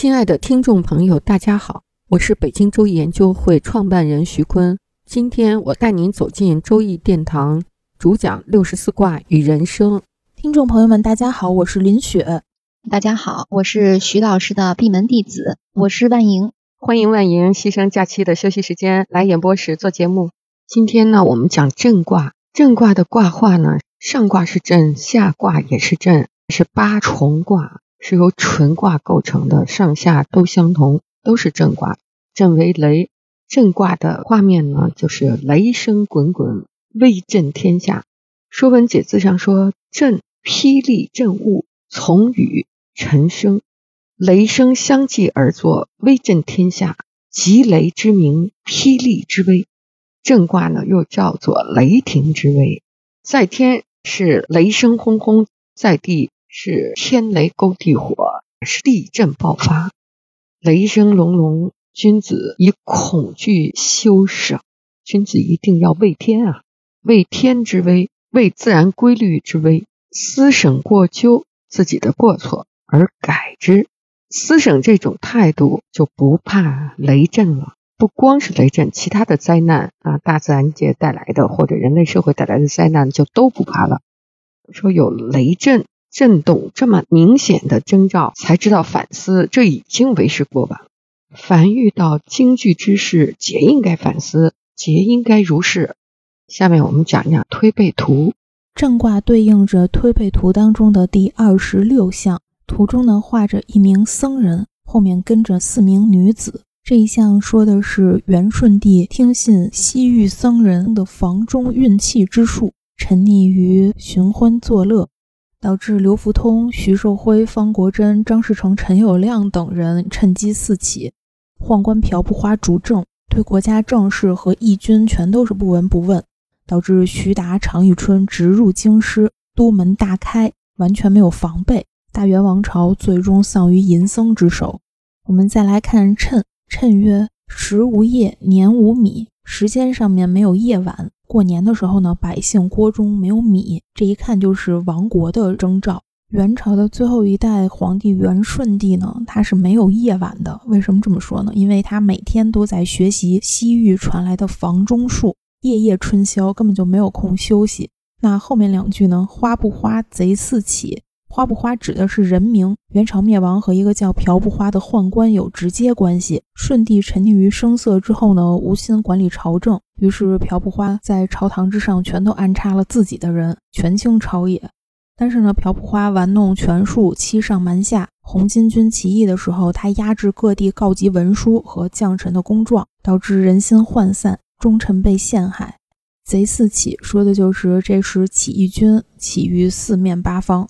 亲爱的听众朋友，大家好，我是北京周易研究会创办人徐坤。今天我带您走进周易殿堂，主讲六十四卦与人生。听众朋友们，大家好，我是林雪。大家好，我是徐老师的闭门弟子，我是万莹。欢迎万莹牺牲假期的休息时间来演播室做节目。今天呢，我们讲震卦。震卦的卦画呢，上卦是震，下卦也是震，是八重卦。是由纯卦构成的，上下都相同，都是震卦。震为雷，震卦的画面呢，就是雷声滚滚，威震天下。《说文解字》上说：“震，霹雳震物，从雨沉声，雷声相继而作，威震天下。吉雷之名，霹雳之威。震卦呢，又叫做雷霆之威。在天是雷声轰轰，在地。”是天雷勾地火，是地震爆发，雷声隆隆。君子以恐惧修省，君子一定要畏天啊，畏天之威，畏自然规律之威，思省过咎自己的过错而改之。思省这种态度，就不怕雷震了。不光是雷震，其他的灾难啊，大自然界带来的或者人类社会带来的灾难，就都不怕了。说有雷震。震动这么明显的征兆，才知道反思，这已经为时过晚。凡遇到惊惧之事，皆应该反思，皆应该如是。下面我们讲一讲推背图。震卦对应着推背图当中的第二十六象，图中呢画着一名僧人，后面跟着四名女子。这一项说的是元顺帝听信西域僧人的房中运气之术，沉溺于寻欢作乐。导致刘福通、徐寿辉、方国珍、张士诚、陈友谅等人趁机四起，宦官朴不花主政，对国家政事和义军全都是不闻不问，导致徐达、常遇春直入京师，都门大开，完全没有防备，大元王朝最终丧于淫僧之手。我们再来看谶，谶曰：时无夜，年无米。时间上面没有夜晚，过年的时候呢，百姓锅中没有米，这一看就是亡国的征兆。元朝的最后一代皇帝元顺帝呢，他是没有夜晚的。为什么这么说呢？因为他每天都在学习西域传来的房中术，夜夜春宵，根本就没有空休息。那后面两句呢？花不花，贼四起。花不花指的是人名，元朝灭亡和一个叫朴不花的宦官有直接关系。顺帝沉溺于声色之后呢，无心管理朝政，于是朴不花在朝堂之上全都安插了自己的人，权倾朝野。但是呢，朴不花玩弄权术，欺上瞒下。红巾军起义的时候，他压制各地告急文书和将臣的公状，导致人心涣散，忠臣被陷害。贼四起，说的就是这时起义军起于四面八方。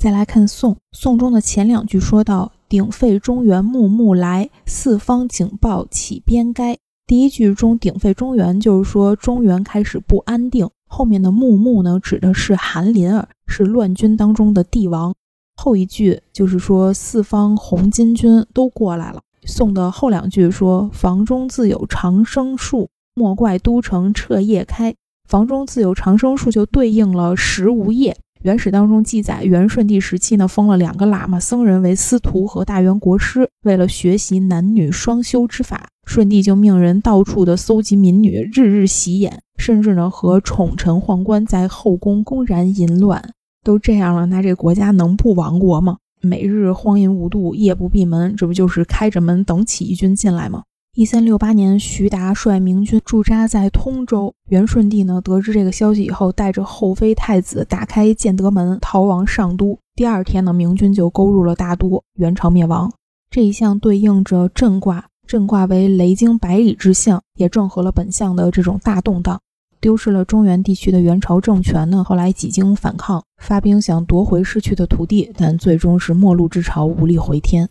再来看宋，宋中的前两句说到“鼎沸中原木木来，四方警报起边该”。第一句中“鼎沸中原”就是说中原开始不安定，后面的“木木”呢指的是韩林儿，是乱军当中的帝王。后一句就是说四方红巾军都过来了。宋的后两句说“房中自有长生树，莫怪都城彻夜开”。房中自有长生树就对应了时无夜。原始当中记载，元顺帝时期呢，封了两个喇嘛僧人为司徒和大元国师。为了学习男女双修之法，顺帝就命人到处的搜集民女，日日洗眼，甚至呢和宠臣宦官在后宫公然淫乱。都这样了，那这国家能不亡国吗？每日荒淫无度，夜不闭门，这不就是开着门等起义军进来吗？一三六八年，徐达率明军驻扎在通州。元顺帝呢，得知这个消息以后，带着后妃太子打开建德门，逃亡上都。第二天呢，明军就攻入了大都，元朝灭亡。这一项对应着震卦，震卦为雷惊百里之象，也正合了本象的这种大动荡。丢失了中原地区的元朝政权呢，后来几经反抗，发兵想夺回失去的土地，但最终是末路之潮，无力回天。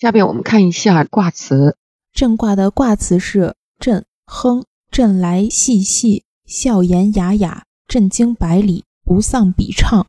下面我们看一下卦辞。震卦的卦辞是震亨，震来细细，笑颜雅雅，震惊百里，不丧比畅。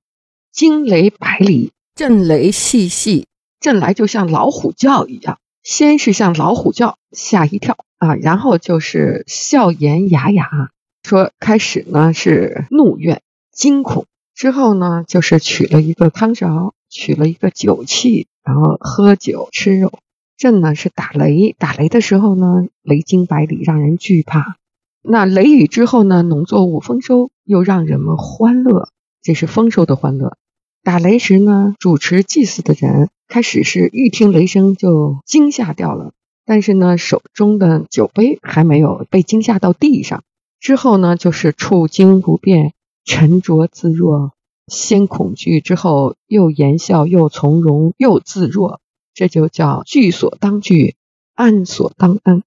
惊雷百里，震雷细细，震来就像老虎叫一样，先是像老虎叫，吓一跳啊，然后就是笑颜雅雅，说开始呢是怒怨惊恐，之后呢就是取了一个汤勺，取了一个酒器，然后喝酒吃肉。震呢是打雷，打雷的时候呢，雷惊百里，让人惧怕。那雷雨之后呢，农作物丰收，又让人们欢乐，这是丰收的欢乐。打雷时呢，主持祭祀的人开始是一听雷声就惊吓掉了，但是呢，手中的酒杯还没有被惊吓到地上。之后呢，就是处惊不变，沉着自若，先恐惧，之后又言笑，又从容，又自若。这就叫惧所当惧，安所当安。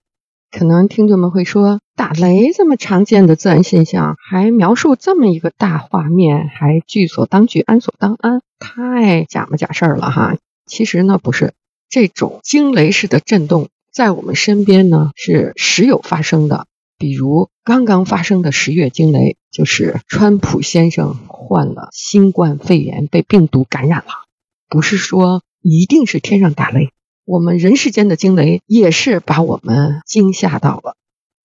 可能听众们会说，打雷这么常见的自然现象，还描述这么一个大画面，还惧所当惧，安所当安，太假模假式了哈。其实呢，不是这种惊雷式的震动，在我们身边呢是时有发生的。比如刚刚发生的十月惊雷，就是川普先生患了新冠肺炎，被病毒感染了。不是说。一定是天上打雷，我们人世间的惊雷也是把我们惊吓到了。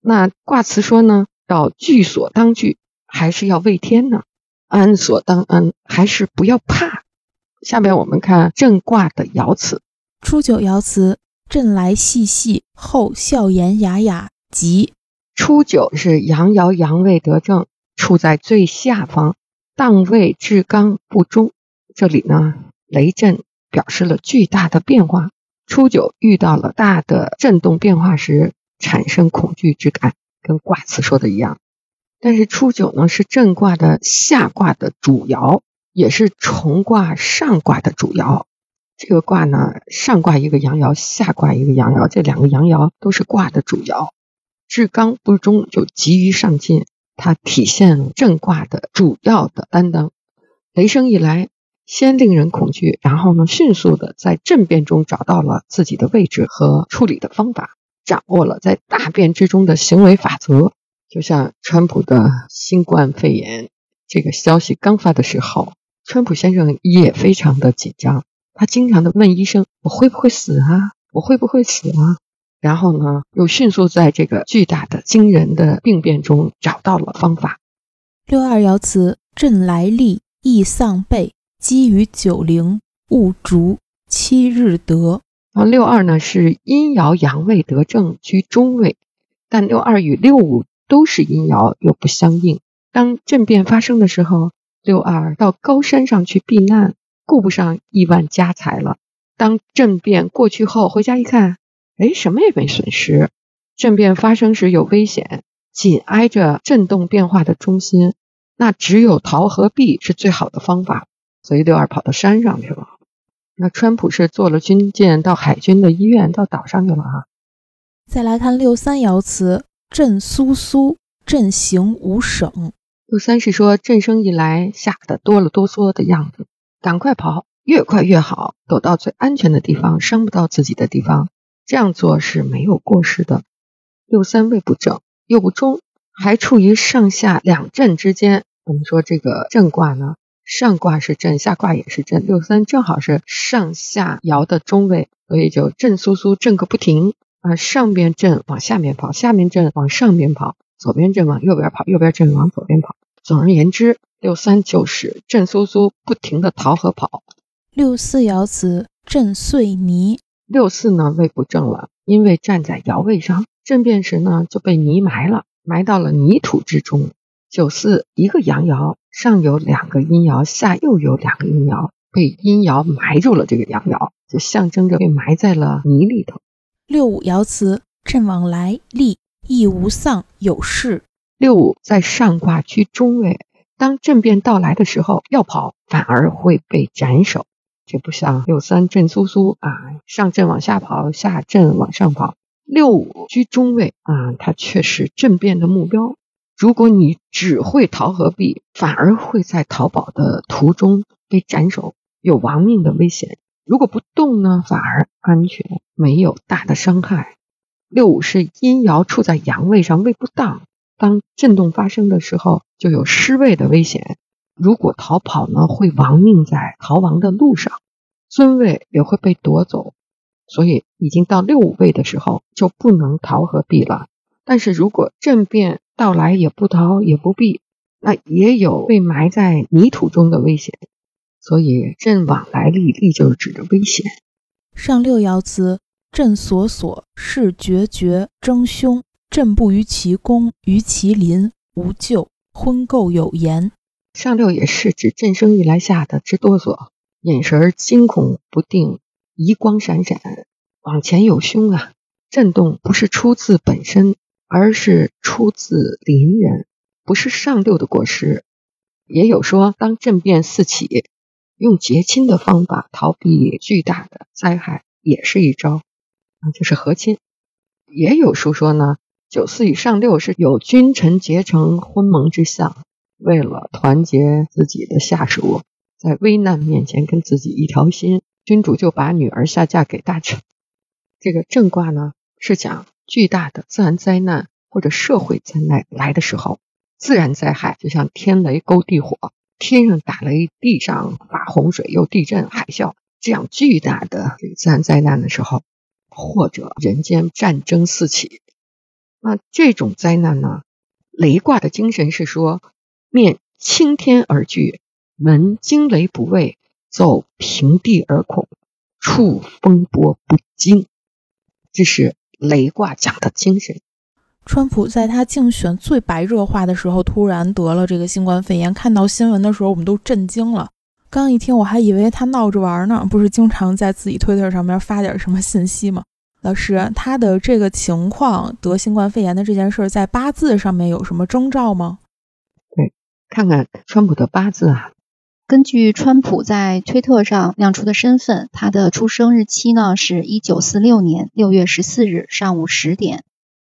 那卦辞说呢，要惧所当惧，还是要畏天呢？安所当安，还是不要怕？下面我们看震卦的爻辞：初九爻辞，震来细细，后笑颜雅雅，吉。初九是阳爻阳位得正，处在最下方，当位至刚不中。这里呢，雷震。表示了巨大的变化。初九遇到了大的震动变化时，产生恐惧之感，跟卦辞说的一样。但是初九呢，是震卦的下卦的主爻，也是重卦上卦的主爻。这个卦呢，上卦一个阳爻，下卦一个阳爻，这两个阳爻都是卦的主爻。至刚不中，就急于上进，它体现了震卦的主要的担当。雷声一来。先令人恐惧，然后呢，迅速的在政变中找到了自己的位置和处理的方法，掌握了在大变之中的行为法则。就像川普的新冠肺炎这个消息刚发的时候，川普先生也非常的紧张，他经常的问医生：“我会不会死啊？我会不会死啊？”然后呢，又迅速在这个巨大的、惊人的病变中找到了方法。六二爻辞：震来利，易丧备。基于九零戊竹七日得啊，六二呢是阴爻阳位得正居中位，但六二与六五都是阴爻又不相应。当政变发生的时候，六二到高山上去避难，顾不上亿万家财了。当政变过去后，回家一看，哎，什么也没损失。政变发生时有危险，紧挨着震动变化的中心，那只有逃和避是最好的方法。所以六二跑到山上去了。那川普是坐了军舰到海军的医院，到岛上去了啊。再来看六三爻辞：震苏苏，震行无省。六三是说震声一来，吓得哆了哆嗦的样子，赶快跑，越快越好，躲到最安全的地方，伤不到自己的地方。这样做是没有过失的。六三位不正又不中，还处于上下两震之间。我们说这个震卦呢？上卦是震，下卦也是震，六三正好是上下爻的中位，所以就震苏苏震个不停啊！上边震往下面跑，下面震往上边跑，左边震往右边跑，右边震往左边跑。总而言之，六三就是震苏苏不停的逃和跑。六四爻辞震碎泥，六四呢位不正了，因为站在爻位上，震变时呢就被泥埋了，埋到了泥土之中。九四一个阳爻。上有两个阴爻，下又有两个阴爻，被阴爻埋住了。这个阳爻就象征着被埋在了泥里头。六五爻辞：震往来，利，亦无丧，有事。六五在上卦居中位，当政变到来的时候，要跑反而会被斩首。这不像六三震苏苏啊，上震往下跑，下震往上跑。六五居中位啊，它却是政变的目标。如果你只会逃和避，反而会在逃跑的途中被斩首，有亡命的危险。如果不动呢，反而安全，没有大的伤害。六五是阴爻处在阳位上，位不当，当震动发生的时候，就有失位的危险。如果逃跑呢，会亡命在逃亡的路上，尊位也会被夺走。所以，已经到六五位的时候，就不能逃和避了。但是如果政变到来，也不逃也不避，那也有被埋在泥土中的危险。所以，震往来历，历就是指着危险。上六爻辞：震所所，是决绝，争凶。震不于其宫，于其邻，无咎。婚垢有言。上六也是指震声一来吓得直哆嗦，眼神惊恐不定，疑光闪闪，往前有凶啊！震动不是出自本身，而是出自邻人，不是上六的过失。也有说，当政变四起，用结亲的方法逃避巨大的灾害，也是一招啊，就是和亲。也有书说呢，九四与上六是有君臣结成婚盟之象。为了团结自己的下属，在危难面前跟自己一条心，君主就把女儿下嫁给大臣。这个正卦呢，是讲巨大的自然灾难或者社会灾难来的时候，自然灾害就像天雷勾地火，天上打雷，地上发洪水，又地震、海啸，这样巨大的自然灾难的时候，或者人间战争四起，那这种灾难呢，雷卦的精神是说。面青天而惧，闻惊雷不畏，走平地而恐，触风波不惊。这是雷卦讲的精神。川普在他竞选最白热化的时候，突然得了这个新冠肺炎。看到新闻的时候，我们都震惊了。刚一听，我还以为他闹着玩呢，不是经常在自己推特上面发点什么信息吗？老师，他的这个情况得新冠肺炎的这件事，在八字上面有什么征兆吗？对看看川普的八字啊，根据川普在推特上亮出的身份，他的出生日期呢是一九四六年六月十四日上午十点。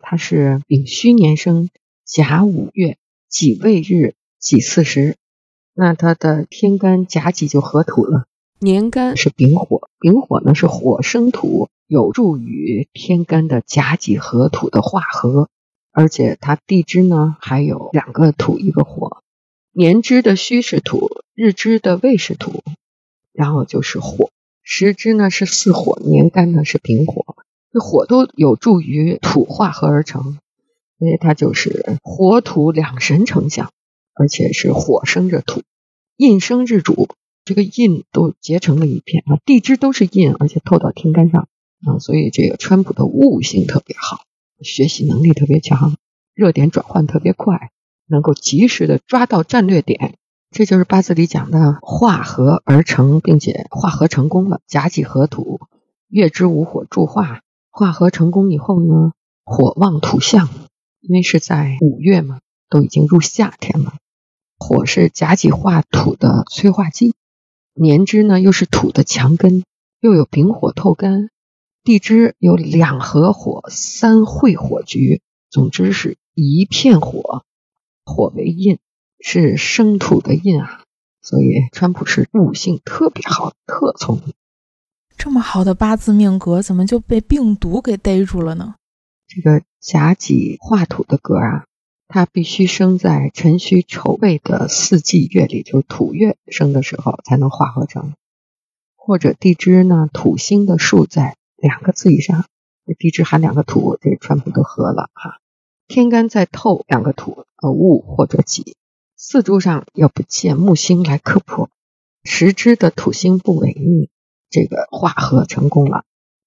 他是丙戌年生，甲午月己未日己巳时。那他的天干甲己就合土了，年干是丙火，丙火呢是火生土，有助于天干的甲己合土的化合。而且他地支呢还有两个土一个火。年支的戌是土，日支的未是土，然后就是火。时支呢是巳火，年干呢是丙火，这火都有助于土化合而成，所以它就是火土两神成像，而且是火生着土，印生日主，这个印都结成了一片啊。地支都是印，而且透到天干上啊，所以这个川普的悟性特别好，学习能力特别强，热点转换特别快。能够及时的抓到战略点，这就是八字里讲的化合而成，并且化合成功了。甲己合土，月支午火助化，化合成功以后呢，火旺土相，因为是在五月嘛，都已经入夏天了。火是甲己化土的催化剂，年支呢又是土的强根，又有丙火透干，地支有两合火、三会火局，总之是一片火。火为印，是生土的印啊，所以川普是悟性特别好，特聪明。这么好的八字命格，怎么就被病毒给逮住了呢？这个甲己化土的格啊，它必须生在辰戌丑未的四季月里，就是土月生的时候才能化合成。或者地支呢，土星的数在两个字以上，这地支含两个土，这川普都合了哈。天干在透两个土，呃戊或者己，四柱上要不见木星来克破，时支的土星不违逆，这个化合成功了。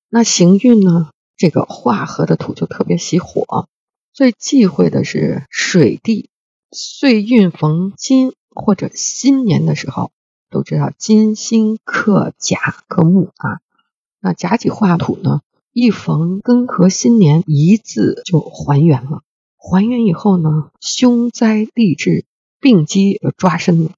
那行运呢？这个化合的土就特别喜火，最忌讳的是水地。岁运逢金或者新年的时候，都知道金星克甲克木啊。那甲己化土呢，一逢庚和新年，一字就还原了。还原以后呢，凶灾立至，病机抓身了。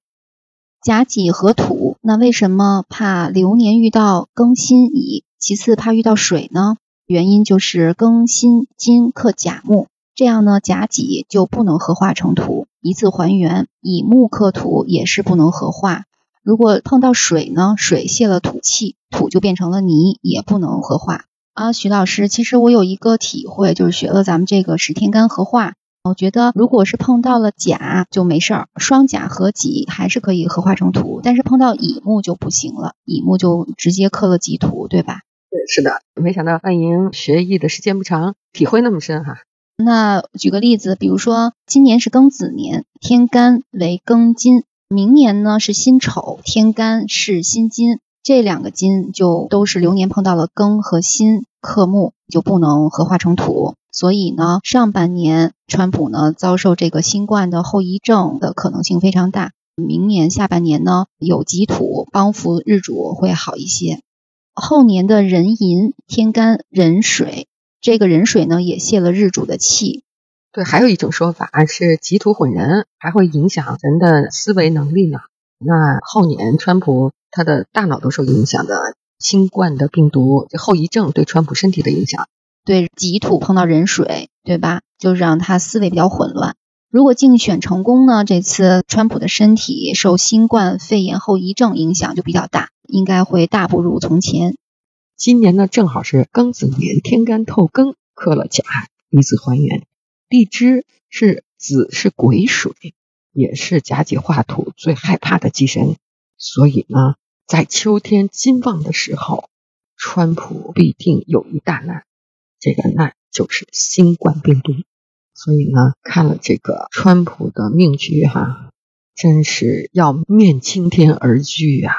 甲己合土，那为什么怕流年遇到庚辛乙？其次怕遇到水呢？原因就是庚辛金克甲木，这样呢甲己就不能合化成土，一次还原。乙木克土也是不能合化。如果碰到水呢，水泄了土气，土就变成了泥，也不能合化。啊，徐老师，其实我有一个体会，就是学了咱们这个十天干合化，我觉得如果是碰到了甲就没事儿，双甲合己还是可以合化成土，但是碰到乙木就不行了，乙木就直接克了己土，对吧？对，是的。没想到暗莹学艺的时间不长，体会那么深哈。那举个例子，比如说今年是庚子年，天干为庚金。明年呢是辛丑，天干是辛金，这两个金就都是流年碰到了庚和辛克木，就不能合化成土。所以呢，上半年川普呢遭受这个新冠的后遗症的可能性非常大。明年下半年呢有己土帮扶日主会好一些。后年的壬寅，天干壬水，这个壬水呢也泄了日主的气。对，还有一种说法是己土混人，还会影响人的思维能力呢。那后年川普他的大脑都受影响的，新冠的病毒这后遗症对川普身体的影响。对，己土碰到壬水，对吧？就让他思维比较混乱。如果竞选成功呢，这次川普的身体受新冠肺炎后遗症影响就比较大，应该会大不如从前。今年呢，正好是庚子年，天干透庚克了甲，以子还原。地支是子是癸水，也是甲己化土最害怕的忌神，所以呢，在秋天金旺的时候，川普必定有一大难，这个难就是新冠病毒。所以呢，看了这个川普的命局哈，真是要面青天而惧啊。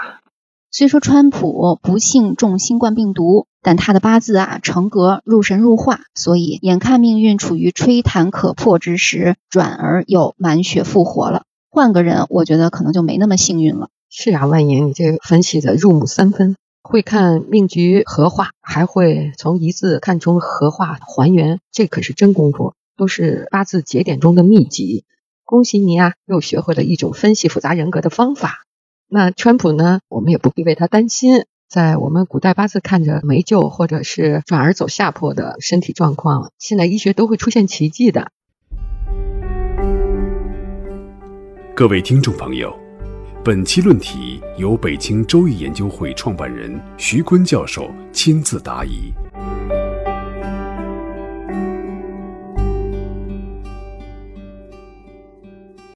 虽说川普不幸中新冠病毒，但他的八字啊成格入神入化，所以眼看命运处于吹弹可破之时，转而又满血复活了。换个人，我觉得可能就没那么幸运了。是啊，万言，你这分析的入木三分，会看命局合化，还会从一字看出合化还原，这可是真功夫，都是八字节点中的秘籍。恭喜你啊，又学会了一种分析复杂人格的方法。那川普呢？我们也不必为他担心。在我们古代八字看着没救，或者是转而走下坡的身体状况，现在医学都会出现奇迹的。各位听众朋友，本期论题由北京周易研究会创办人徐坤教授亲自答疑。